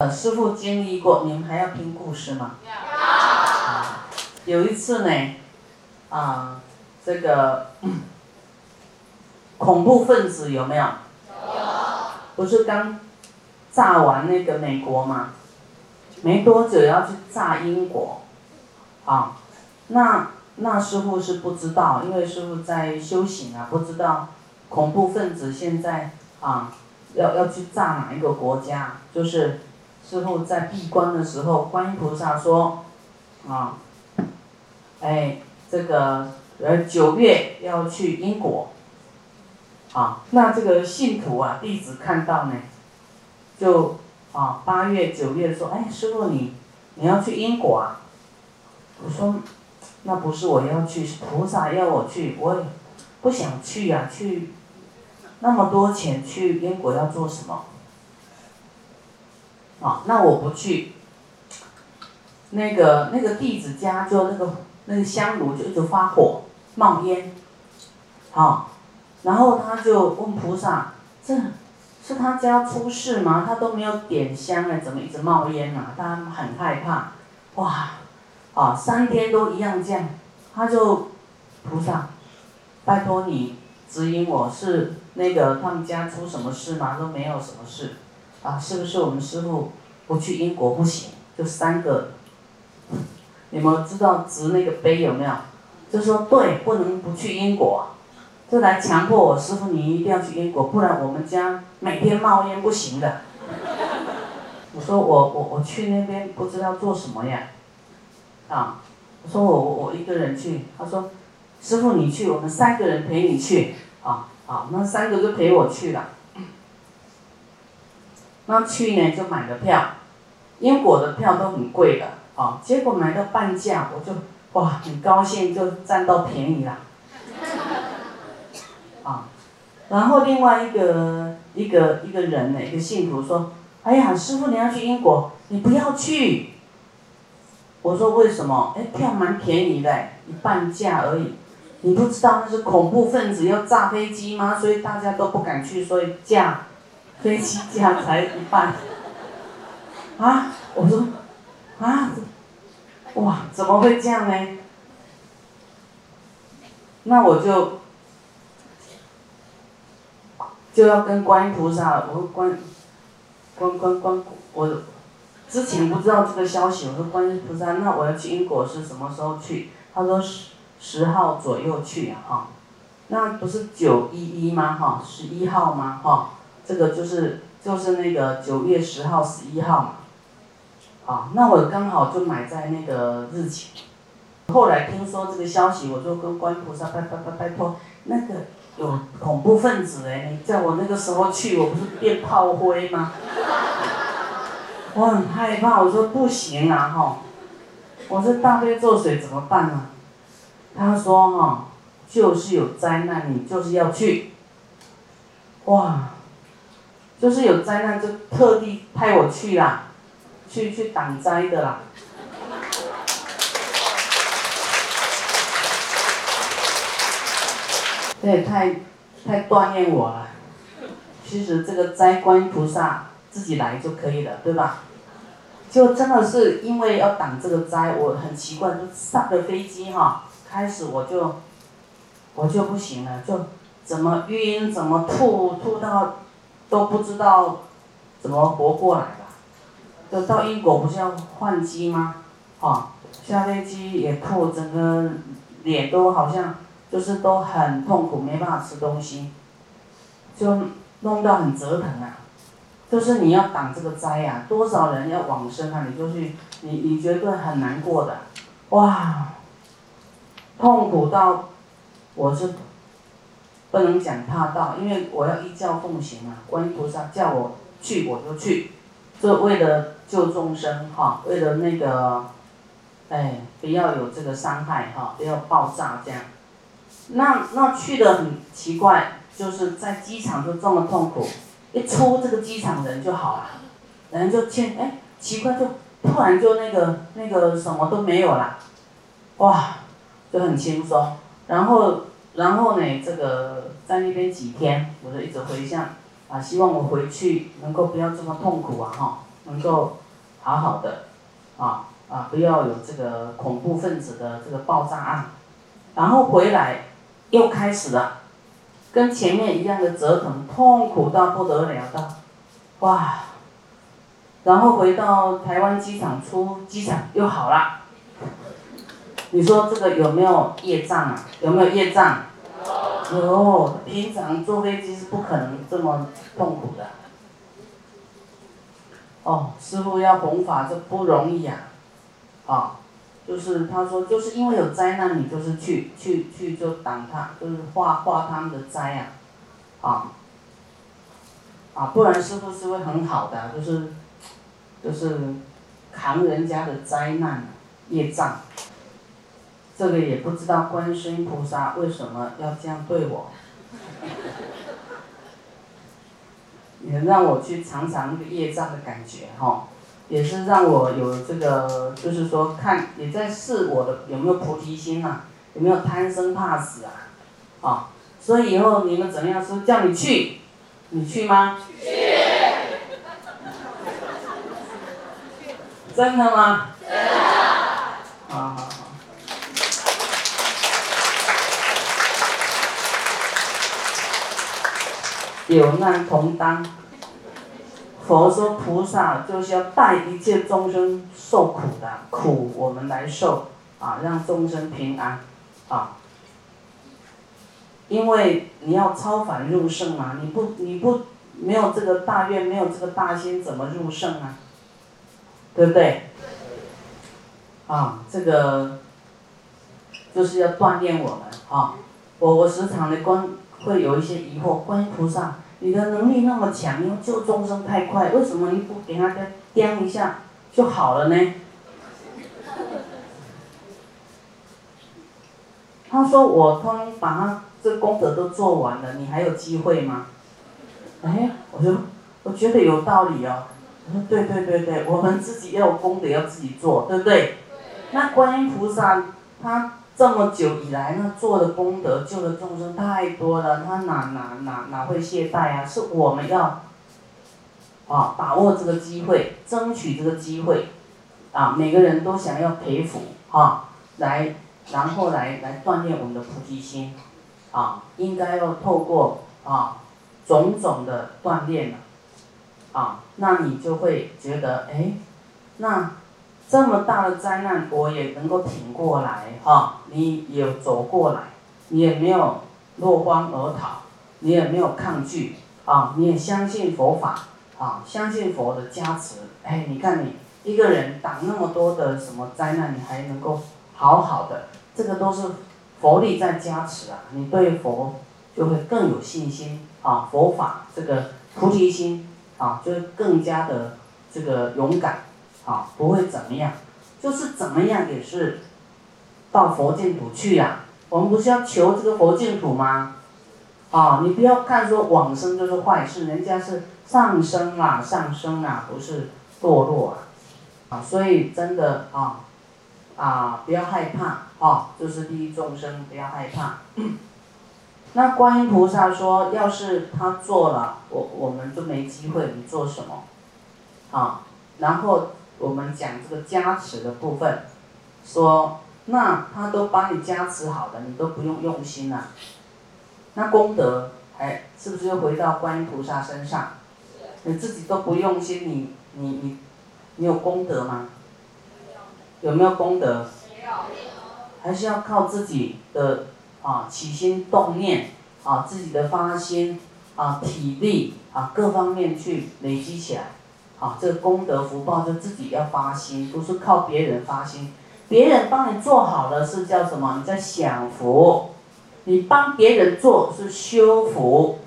呃，师傅经历过，你们还要听故事吗？有一次呢，啊，这个恐怖分子有没有？有。不是刚炸完那个美国吗？没多久要去炸英国，啊，那那师傅是不知道，因为师傅在修行啊，不知道恐怖分子现在啊要要去炸哪一个国家，就是师傅在闭关的时候，观音菩萨说，啊，哎，这个呃九月要去英国，啊，那这个信徒啊弟子看到呢，就。啊，八月九月说，哎，师傅你，你要去英国啊？我说，那不是我要去，是菩萨要我去，我也不想去呀，去那么多钱去英国要做什么？啊，那我不去。那个那个弟子家就那个那个香炉就一直发火冒烟，好，然后他就问菩萨，这。是他家出事吗？他都没有点香哎，怎么一直冒烟啊？他很害怕，哇，啊，三天都一样这样，他就菩萨，拜托你指引我，是那个他们家出什么事吗？都没有什么事，啊，是不是我们师傅不去英国不行？就三个，你们知道执那个碑有没有？就说对，不能不去英国。就来强迫我师傅，你一定要去英国，不然我们家每天冒烟不行的。我说我我我去那边不知道做什么呀，啊，我说我我我一个人去，他说，师傅你去，我们三个人陪你去，啊啊，那三个就陪我去了。那去年就买了票，英国的票都很贵的，啊，结果买到半价，我就哇很高兴，就占到便宜了。啊，然后另外一个一个一个人呢，一个信徒说：“哎呀，师傅你要去英国，你不要去。”我说：“为什么？哎，票蛮便宜的，一半价而已。你不知道那是恐怖分子要炸飞机吗？所以大家都不敢去，所以价飞机价才一半。”啊，我说：“啊，哇，怎么会这样呢？”那我就。就要跟观音菩萨，我说观，观观观，我之前不知道这个消息，我说观音菩萨，那我要去英国是什么时候去？他说十十号左右去啊，哈，那不是九一一吗？哈，十一号吗？哈，这个就是就是那个九月十号十一号嘛，啊，那我刚好就买在那个日期。后来听说这个消息，我就跟观音菩萨拜拜拜拜托那个。有恐怖分子哎！你叫我那个时候去，我不是变炮灰吗？我很害怕，我说不行啊哈！我说大悲咒水怎么办呢？他说哈，就是有灾难，你就是要去。哇，就是有灾难就特地派我去啦，去去挡灾的啦。这也太，太锻炼我了。其实这个摘观音菩萨自己来就可以了，对吧？就真的是因为要挡这个灾，我很奇怪，就上个飞机哈，开始我就，我就不行了，就怎么晕，怎么吐，吐到都不知道怎么活过来的。就到英国不是要换机吗？哈，下飞机也吐，整个脸都好像。就是都很痛苦，没办法吃东西，就弄到很折腾啊。就是你要挡这个灾呀，多少人要往生啊，你就去，你你绝对很难过的，哇，痛苦到，我是不能讲怕道，因为我要依教奉行啊，观音菩萨叫我去我就去，就为了救众生哈，为了那个，哎，不要有这个伤害哈，不要爆炸这样。那那去的很奇怪，就是在机场就这么痛苦，一出这个机场人就好了，人就轻哎奇怪就突然就那个那个什么都没有了，哇，就很轻松。然后然后呢，这个在那边几天，我就一直回想啊，希望我回去能够不要这么痛苦啊哈，能够好好的，啊啊，不要有这个恐怖分子的这个爆炸案，然后回来又开始了，跟前面一样的折腾，痛苦到不得了的，哇！然后回到台湾机场出机场又好了，你说这个有没有业障啊？有没有业障？哦。平常坐飞机是不可能这么痛苦的。哦，师傅要弘法这不容易啊，啊，就是他说就是因为有灾难，你就是去去去就挡他，就是化化他们的灾呀，啊，啊，不然师傅是会很好的，就是。就是扛人家的灾难业障，这个也不知道观世音菩萨为什么要这样对我，也让我去尝尝那个业障的感觉哈，也是让我有这个，就是说看也在试我的有没有菩提心啊，有没有贪生怕死啊，啊，所以以后你们怎么样？说叫你去，你去吗？去。真的吗？真的。好好好。有难同当。佛说菩萨就是要带一切众生受苦的，苦我们来受，啊，让众生平安，啊。因为你要超凡入圣嘛，你不你不没有这个大愿，没有这个大心，怎么入圣啊？对不对？啊，这个就是要锻炼我们啊！我我时常的观会有一些疑惑，观音菩萨，你的能力那么强，要救众生太快，为什么你不给他再掂一下就好了呢？他说我通把他这功德都做完了，你还有机会吗？哎，我说我觉得有道理哦。我说对对对对，我们自己要有功德，要自己做，对不对？那观音菩萨他这么久以来，呢做的功德救的众生太多了，他哪哪哪哪会懈怠啊？是我们要啊把握这个机会，争取这个机会啊！每个人都想要培福啊，来然后来来锻炼我们的菩提心啊，应该要透过啊种种的锻炼了。啊，那你就会觉得，哎，那这么大的灾难我也能够挺过来哈，你也走过来，你也没有落荒而逃，你也没有抗拒啊，你也相信佛法啊，相信佛的加持，哎，你看你一个人挡那么多的什么灾难，你还能够好好的，这个都是佛力在加持啊，你对佛就会更有信心啊，佛法这个菩提心。啊，就更加的这个勇敢，啊，不会怎么样，就是怎么样也是到佛净土去呀。我们不是要求这个佛净土吗？啊，你不要看说往生就是坏事，人家是上升啊，上升啊，不是堕落啊。啊，所以真的啊，啊，不要害怕啊，就是第一众生不要害怕。那观音菩萨说：“要是他做了，我我们就没机会。你做什么？啊？然后我们讲这个加持的部分，说那他都帮你加持好了，你都不用用心了。那功德还是不是又回到观音菩萨身上？你自己都不用心，你你你你有功德吗？有没有功德？还是要靠自己的。”啊，起心动念，啊，自己的发心，啊，体力，啊，各方面去累积起来，啊，这个功德福报就自己要发心，不是靠别人发心，别人帮你做好了是叫什么？你在享福，你帮别人做是修福，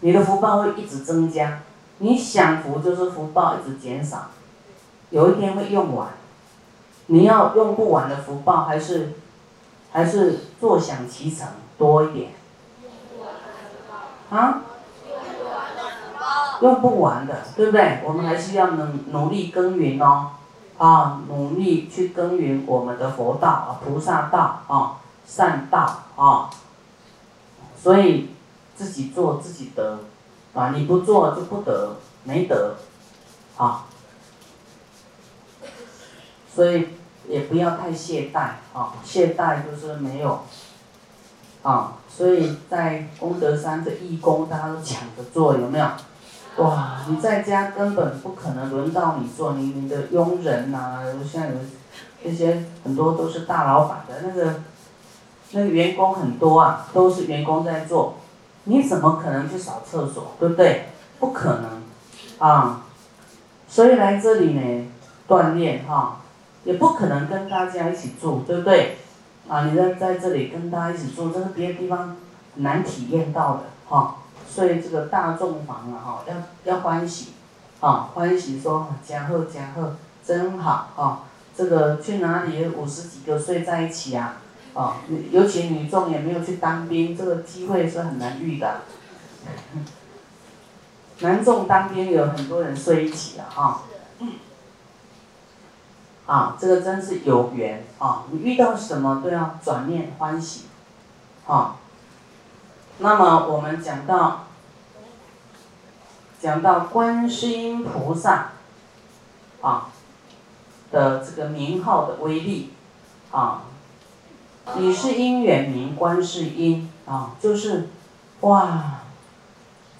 你的福报会一直增加，你享福就是福报一直减少，有一天会用完，你要用不完的福报还是？还是坐享其成多一点，啊？用不完的，对不对？我们还是要努努力耕耘哦，啊，努力去耕耘我们的佛道啊，菩萨道啊，善道啊。所以自己做自己得，啊，你不做就不得，没得，啊，所以也不要太懈怠啊，懈怠就是没有啊，所以在功德山的义工，大家都抢着做，有没有？哇，你在家根本不可能轮到你做，你你的佣人呐，像有那些很多都是大老板的那个，那个员工很多啊，都是员工在做，你怎么可能去扫厕所，对不对？不可能，啊，所以来这里呢锻炼哈，也不可能跟大家一起住，对不对？啊，你在在这里跟大家一起住，这是别的地方难体验到的哈。所以这个大众房啊，哈，要要欢喜，啊，欢喜说加贺加贺，真好啊！这个去哪里五十几个睡在一起啊？啊，尤其女众也没有去当兵，这个机会是很难遇的。男众当兵有很多人睡一起的啊。啊，这个真是有缘啊！你遇到什么都要转念欢喜，啊。那么我们讲到。讲到观世音菩萨，啊的这个名号的威力，啊，你是因缘名观世音啊，就是哇，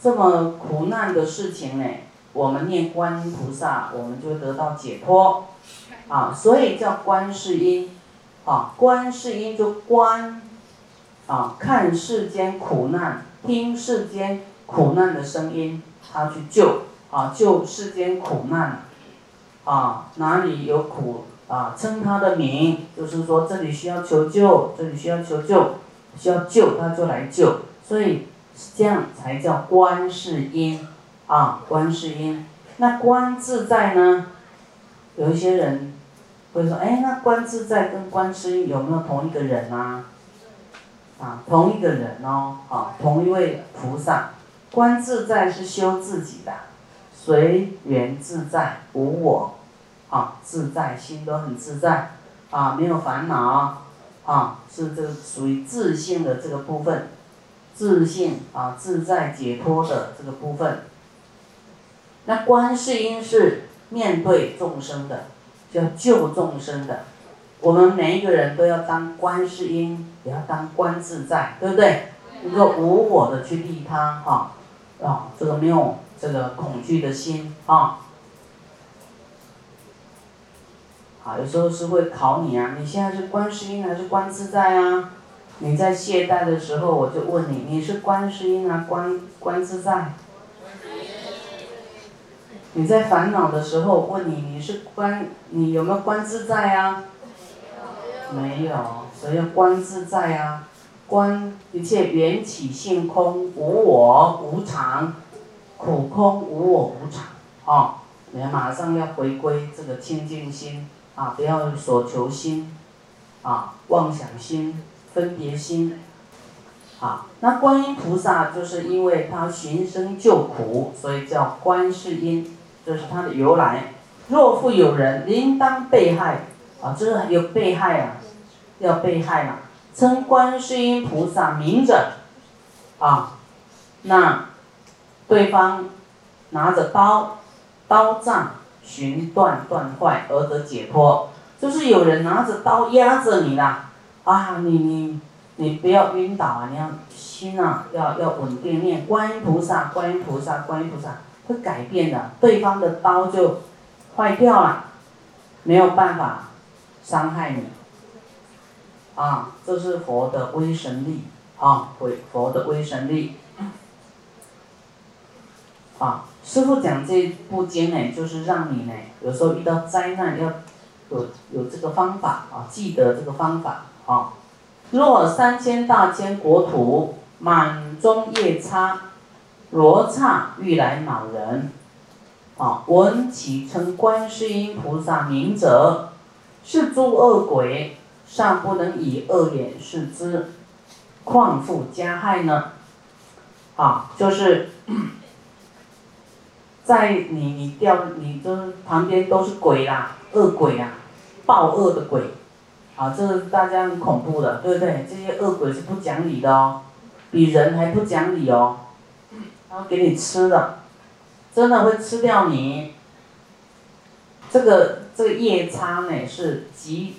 这么苦难的事情呢，我们念观音菩萨，我们就得到解脱，啊，所以叫观世音，啊，观世音就观，啊，看世间苦难，听世间苦难的声音。他去救啊，救世间苦难，啊，哪里有苦啊，称他的名，就是说这里需要求救，这里需要求救，需要救他就来救，所以这样才叫观世音啊，观世音。那观自在呢？有一些人会说，哎，那观自在跟观世音有没有同一个人啊？啊，同一个人哦，啊，同一位菩萨。观自在是修自己的，随缘自在，无我，啊，自在心都很自在，啊，没有烦恼，啊，是这个属于自信的这个部分，自信啊，自在解脱的这个部分。那观世音是面对众生的，叫救众生的，我们每一个人都要当观世音，也要当观自在，对不对？一个无我的去利他，哈。啊，这个没有这个恐惧的心啊，啊，有时候是会考你啊，你现在是观世音还是观自在啊？你在懈怠的时候，我就问你，你是观世音啊，观观自在？你在烦恼的时候，问你，你是观，你有没有观自在啊？没有，所以观自在啊。观一切缘起性空，无我无常，苦空无我无常，哦，你马上要回归这个清净心啊，不要所求心，啊，妄想心、分别心，啊，那观音菩萨就是因为他寻声救苦，所以叫观世音，这是他的由来。若复有人应当被害，啊，这是有被害啊，要被害了。称观世音菩萨名者，啊，那对方拿着刀，刀杖寻断断坏而得解脱，就是有人拿着刀压着你啦，啊，你你你不要晕倒啊，你要心啊要要稳定念观音菩萨，观音菩萨，观音菩萨会改变的，对方的刀就坏掉了，没有办法伤害你。啊，这是佛的威神力啊，佛佛的威神力。啊，师傅讲这部经呢，就是让你呢，有时候遇到灾难要有有这个方法啊，记得这个方法啊。若三千大千国土满中夜叉罗刹欲来恼人，啊，闻其称观世音菩萨名者，是诸恶鬼。尚不能以恶眼视之，况复加害呢？啊，就是在你你掉你这旁边都是鬼啦，恶鬼啊，暴恶的鬼，啊，这是大家很恐怖的，对不对？这些恶鬼是不讲理的哦，比人还不讲理哦，他会给你吃的，真的会吃掉你，这个这个夜叉呢是极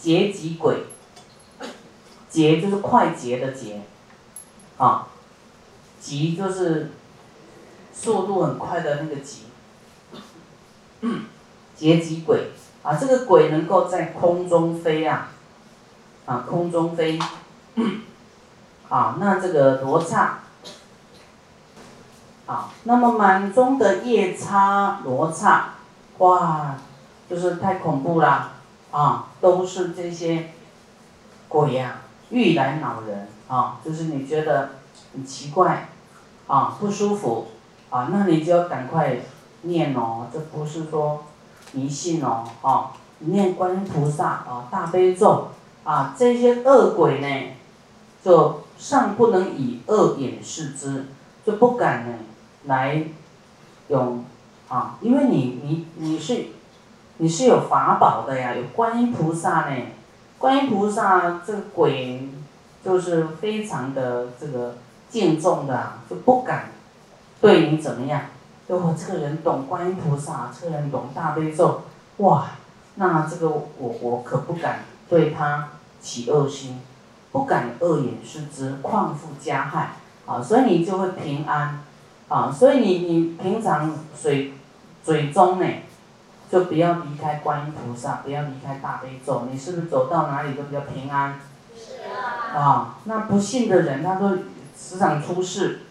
劫急鬼，劫就是快捷的捷，啊，急就是速度很快的那个急，劫急鬼啊，这个鬼能够在空中飞啊，啊空中飞，啊那这个罗刹。啊，那么满中的夜叉罗刹，哇，就是太恐怖啦！啊，都是这些鬼呀，欲来恼人啊，就是你觉得很奇怪，啊，不舒服，啊，那你就要赶快念哦，这不是说迷信哦，啊，念观音菩萨啊，大悲咒啊，这些恶鬼呢，就尚不能以恶眼视之，就不敢呢。来用啊，因为你你你是你是有法宝的呀，有观音菩萨呢。观音菩萨这个鬼就是非常的这个敬重的，就不敢对你怎么样。就我这个人懂观音菩萨，这个人懂大悲咒，哇，那这个我我可不敢对他起恶心，不敢恶言视之，况复加害啊，所以你就会平安。啊，所以你你平常嘴嘴中呢，就不要离开观音菩萨，不要离开大悲咒，你是不是走到哪里都比较平安？是啊。啊，那不信的人他都时常出事。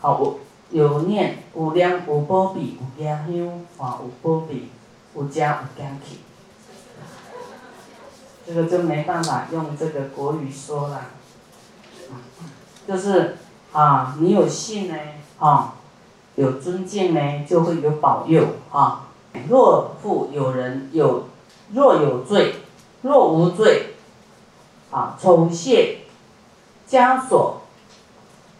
好，我有念有量有波比有加香，啊有波比有加有甘气，这个就没办法用这个国语说了。就是啊，你有信呢，啊。有尊敬呢，就会有保佑啊。若复有人有，若有罪，若无罪，啊，丑卸枷锁，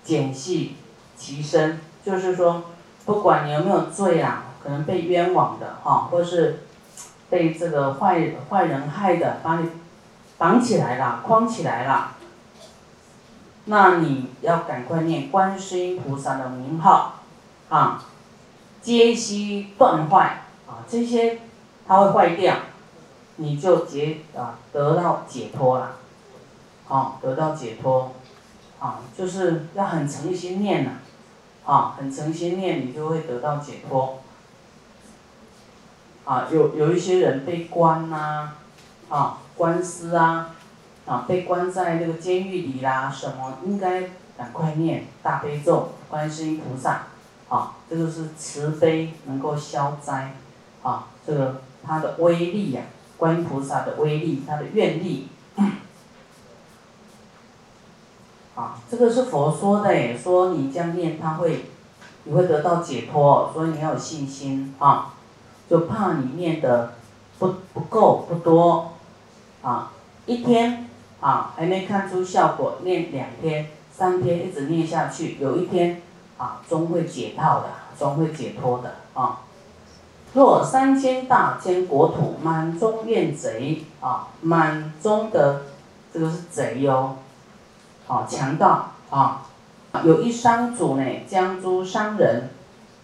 减系其身，就是说，不管你有没有罪啊，可能被冤枉的哈，或是被这个坏坏人害的，把你绑起来了，框起来了，那你要赶快念观世音菩萨的名号。啊，皆悉断坏，这些它会坏掉，你就解啊得到解脱了，好得到解脱，啊就是要很诚心念呐，啊很诚心念你就会得到解脱，啊有有一些人被关呐，啊官司啊，啊被关在那个监狱里啦什么，应该赶快念大悲咒，观世音菩萨。啊，这个是慈悲能够消灾，啊，这个它的威力呀，观音菩萨的威力，它的愿力，啊，这个是佛说的，说你这样念，他会，你会得到解脱，所以你要有信心啊，就怕你念的不不够不多，啊，一天啊还没看出效果，念两天三天一直念下去，有一天。啊，终会解套的，终会解脱的啊！若三千大千国土满中怨贼啊，满中的这个是贼哟，啊，强盗啊，有一商主呢，将诸商人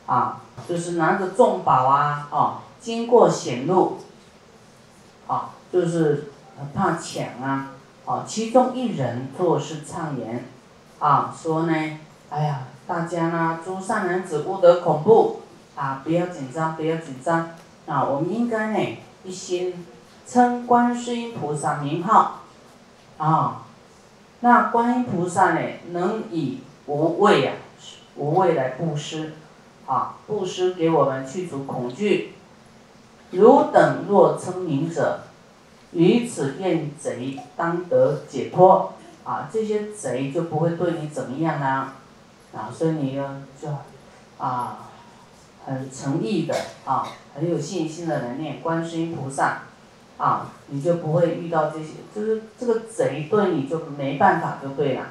啊，就是拿着重宝啊，啊，经过险路，啊，就是怕抢啊，啊，其中一人作是畅言，啊，说呢，哎呀。大家呢，诸善男子不得恐怖啊！不要紧张，不要紧张啊！我们应该呢，一心称观世音菩萨名号啊。那观音菩萨呢，能以无畏啊，无畏来布施啊，布施给我们去除恐惧。汝等若称名者，于此怨贼当得解脱啊！这些贼就不会对你怎么样呢？啊，所以你要就啊，很诚意的啊，很有信心的来念观世音菩萨，啊，你就不会遇到这些，就是这个贼对你就没办法就对了，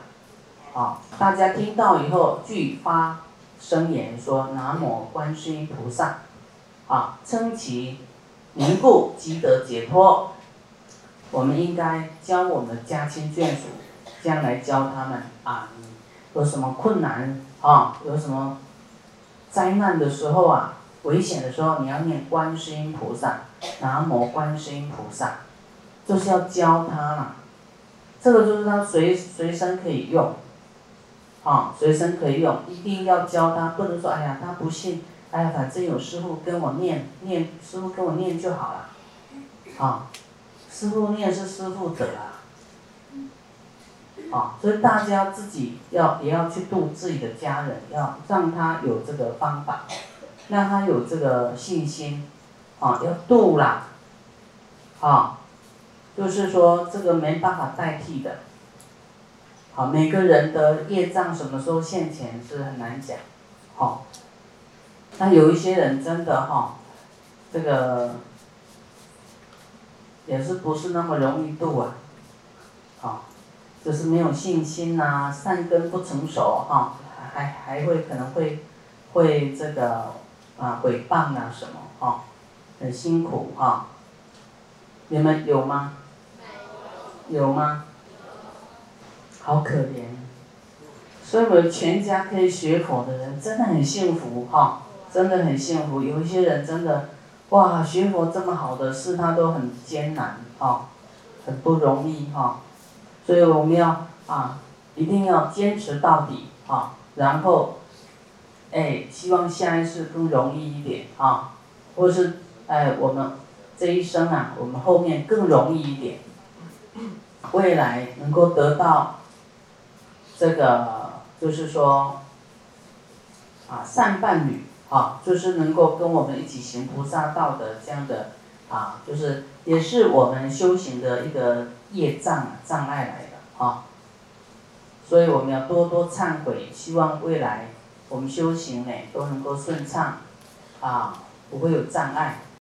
啊，大家听到以后俱发声言说南无观世音菩萨，啊，称其名故即得解脱。我们应该教我们的家亲眷属，将来教他们啊。有什么困难啊？有什么灾难的时候啊？危险的时候，你要念观世音菩萨，南无观世音菩萨，就是要教他啦。这个就是他随随身可以用，啊，随身可以用，一定要教他，不能说哎呀他不信，哎呀反正有师傅跟我念念，师傅跟我念就好了，啊，师傅念是师傅的啊，啊，所以大家自己要也要去度自己的家人，要让他有这个方法，让他有这个信心，啊，要度啦，啊。就是说，这个没办法代替的。好，每个人的业障什么时候现前是很难讲，好。那有一些人真的哈，这个也是不是那么容易度啊，好，就是没有信心呐，善根不成熟哈，还还会可能会会这个啊诽谤啊什么哈，很辛苦哈。你们有吗？有吗？好可怜，所以我们全家可以学佛的人真的很幸福哈，真的很幸福。有一些人真的，哇，学佛这么好的事，他都很艰难哈，很不容易哈。所以我们要啊，一定要坚持到底啊，然后，哎，希望下一次更容易一点啊，或是哎，我们这一生啊，我们后面更容易一点。未来能够得到这个，就是说啊善伴侣啊，就是能够跟我们一起行菩萨道的这样的啊，就是也是我们修行的一个业障障碍来的啊。所以我们要多多忏悔，希望未来我们修行呢都能够顺畅啊，不会有障碍。